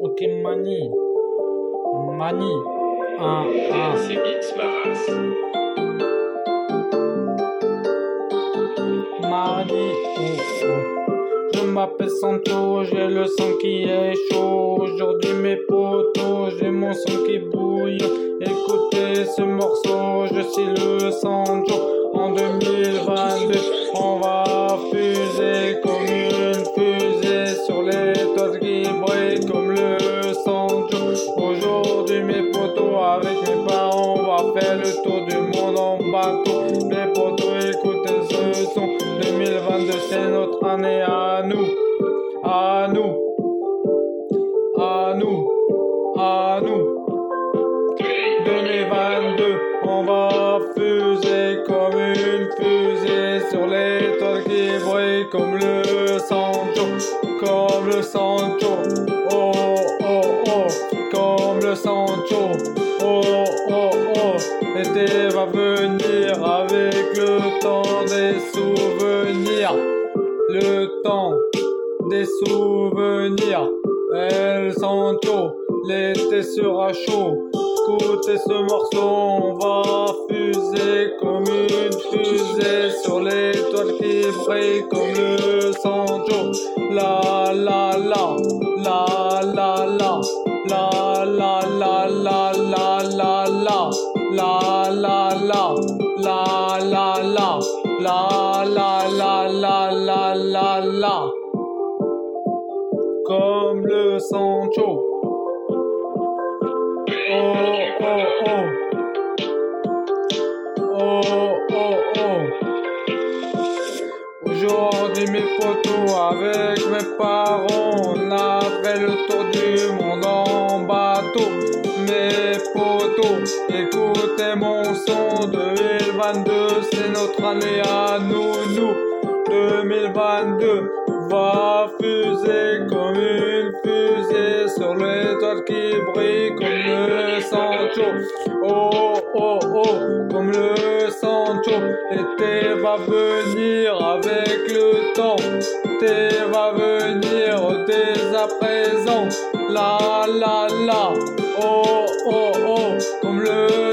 Ok, Mani. Mani. Un, un. C'est X ma race. Mani. Oh, oh. Je m'appelle Santo, j'ai le sang qui est chaud. Aujourd'hui, mes potos, j'ai mon sang qui bouille. Écoutez ce morceau, je suis le Sancho. En 2022, Potos, avec mes parents, on va faire le tour du monde en bateau. Mes potos, écoutez ce son. 2022, c'est notre année à nous. À nous. À nous. À nous. 2022, on va fuser comme une fusée sur les toits qui brillent comme le Sancho, comme le Sancho, l'été va venir avec le temps des souvenirs, le temps des souvenirs, El Sancho, l'été sera chaud. Écoutez ce morceau, on va fuser comme une fusée sur l'étoile qui brille comme le la la, la la la, la la la la la la la, la la la, la la la la la la comme le Sancho. Oh, oh, oh. Oh, oh, oh. Aujourd'hui, mes potos, avec mes parents, on a fait le tour du monde écoutez mon son 2022, c'est notre année à nous, nous. 2022 va fuser comme une fusée sur l'étoile qui brille comme le Sancho. Oh oh oh, comme le Sancho. L'été va venir avec le temps. L'été va venir dès à présent. La la la. Oh comme